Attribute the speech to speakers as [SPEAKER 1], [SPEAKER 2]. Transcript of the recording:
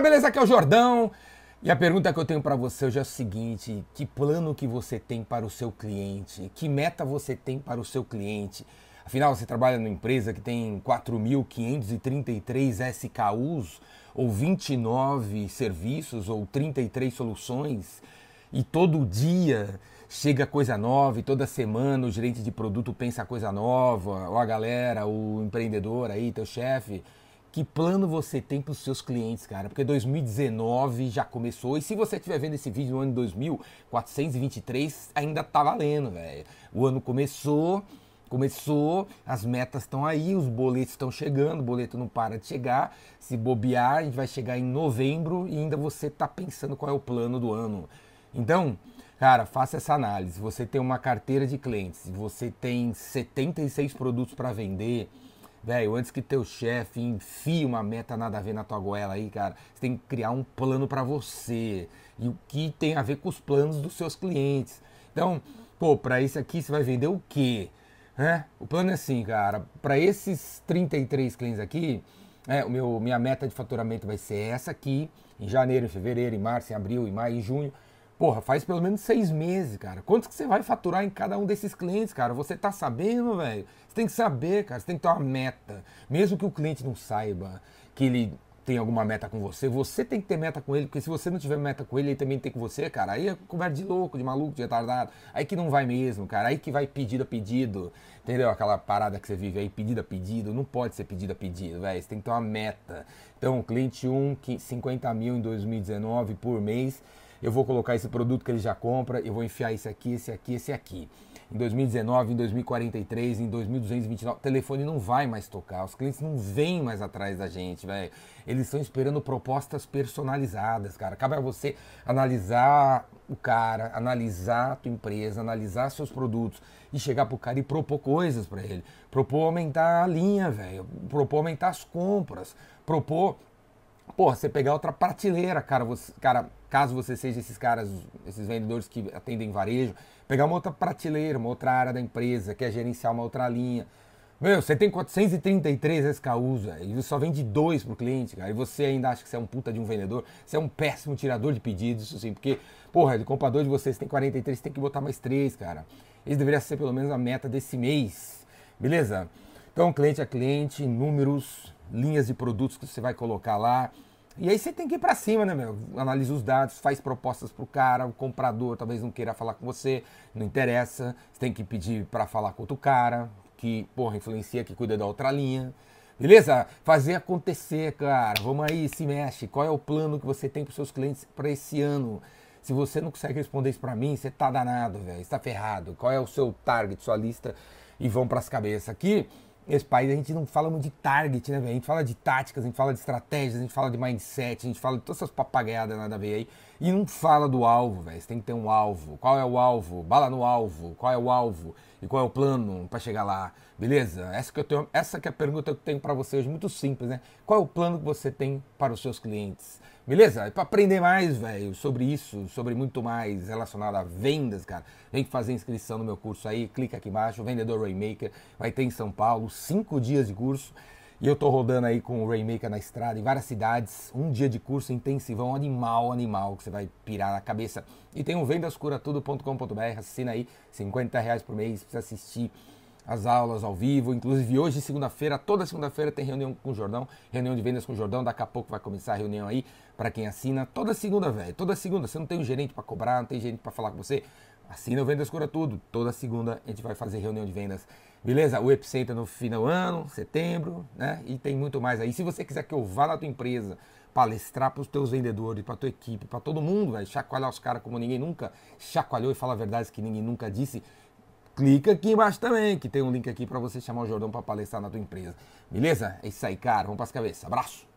[SPEAKER 1] Fala, beleza? Aqui é o Jordão. E a pergunta que eu tenho para você hoje é a seguinte: que plano que você tem para o seu cliente? Que meta você tem para o seu cliente? Afinal, você trabalha numa empresa que tem 4.533 SKUs, ou 29 serviços, ou 33 soluções, e todo dia chega coisa nova, e toda semana o gerente de produto pensa coisa nova, ou a galera, o empreendedor aí, teu chefe que plano você tem para os seus clientes, cara? Porque 2019 já começou e se você estiver vendo esse vídeo no ano 2423, ainda tá valendo, velho. O ano começou, começou, as metas estão aí, os boletos estão chegando, o boleto não para de chegar. Se bobear, a gente vai chegar em novembro e ainda você tá pensando qual é o plano do ano. Então, cara, faça essa análise. Você tem uma carteira de clientes, você tem 76 produtos para vender, Velho, antes que teu chefe enfie uma meta nada a ver na tua goela aí, cara, você tem que criar um plano para você. E o que tem a ver com os planos dos seus clientes. Então, pô, para esse aqui você vai vender o quê? É? O plano é assim, cara, para esses 33 clientes aqui, é, o meu, minha meta de faturamento vai ser essa aqui, em janeiro, em fevereiro, em março, em abril, em maio, em junho. Porra, faz pelo menos seis meses, cara. Quantos que você vai faturar em cada um desses clientes, cara? Você tá sabendo, velho? Você tem que saber, cara. Você tem que ter uma meta. Mesmo que o cliente não saiba que ele tem alguma meta com você, você tem que ter meta com ele, porque se você não tiver meta com ele, ele também tem com você, cara. Aí é conversa de louco, de maluco, de retardado. Aí que não vai mesmo, cara. Aí que vai pedido a pedido. Entendeu? Aquela parada que você vive aí, pedido a pedido. Não pode ser pedido a pedido, velho. Você tem que ter uma meta. Então, cliente 1, 50 mil em 2019 por mês eu vou colocar esse produto que ele já compra, eu vou enfiar esse aqui, esse aqui, esse aqui. Em 2019, em 2043, em 2229, o telefone não vai mais tocar, os clientes não vêm mais atrás da gente, velho. Eles estão esperando propostas personalizadas, cara. Cabe a você analisar o cara, analisar a tua empresa, analisar seus produtos e chegar pro cara e propor coisas para ele. Propor aumentar a linha, velho. Propor aumentar as compras. Propor Porra, você pegar outra prateleira, cara, você, cara, caso você seja esses caras, esses vendedores que atendem varejo, pegar uma outra prateleira, uma outra área da empresa, quer gerenciar uma outra linha. Meu, você tem 433 SKUs, velho, e só vende dois pro cliente, cara, e você ainda acha que você é um puta de um vendedor, você é um péssimo tirador de pedidos, isso sim, porque, porra, de comprador de vocês tem 43, você tem que botar mais três, cara. Isso deveria ser pelo menos a meta desse mês, beleza? Então, cliente a cliente, números, linhas de produtos que você vai colocar lá. E aí você tem que ir para cima, né, meu? Analisa os dados, faz propostas pro cara, o comprador talvez não queira falar com você, não interessa. Você tem que pedir para falar com outro cara, que, porra, influencia, que cuida da outra linha. Beleza? Fazer acontecer, cara. Vamos aí, se mexe. Qual é o plano que você tem para seus clientes para esse ano? Se você não consegue responder isso para mim, você tá danado, velho. Está ferrado. Qual é o seu target, sua lista? E vão para as cabeças aqui esse país a gente não fala muito de target, né, velho? A gente fala de táticas, a gente fala de estratégias, a gente fala de mindset, a gente fala de todas essas papagaiadas nada a ver aí. E não fala do alvo, velho. Você tem que ter um alvo. Qual é o alvo? Bala no alvo. Qual é o alvo? E qual é o plano para chegar lá? Beleza? Essa que eu tenho, essa que é a pergunta que eu tenho para você hoje, muito simples, né? Qual é o plano que você tem para os seus clientes? Beleza? E para aprender mais, velho, sobre isso, sobre muito mais relacionado a vendas, cara, vem fazer inscrição no meu curso aí, clica aqui embaixo, Vendedor Rainmaker, vai ter em São Paulo, cinco dias de curso. E eu tô rodando aí com o Rainmaker na estrada em várias cidades, um dia de curso intensivão, animal, animal, que você vai pirar na cabeça. E tem o vendascuratudo.com.br, assina aí, 50 reais por mês, precisa assistir as aulas ao vivo. Inclusive hoje, segunda-feira, toda segunda-feira tem reunião com o Jordão, reunião de vendas com o Jordão. Daqui a pouco vai começar a reunião aí para quem assina. Toda segunda, velho, toda segunda. Você não tem um gerente para cobrar, não tem gerente para falar com você. Assina o Vendas Cura Tudo. Toda segunda a gente vai fazer reunião de vendas. Beleza? O Epicenter no final do ano, setembro, né? E tem muito mais aí. Se você quiser que eu vá na tua empresa, palestrar para os teus vendedores, para tua equipe, para todo mundo, velho, chacoalhar os caras como ninguém nunca chacoalhou e falar verdades que ninguém nunca disse, clica aqui embaixo também, que tem um link aqui para você chamar o Jordão para palestrar na tua empresa. Beleza? É isso aí, cara. Vamos para as cabeças. Abraço.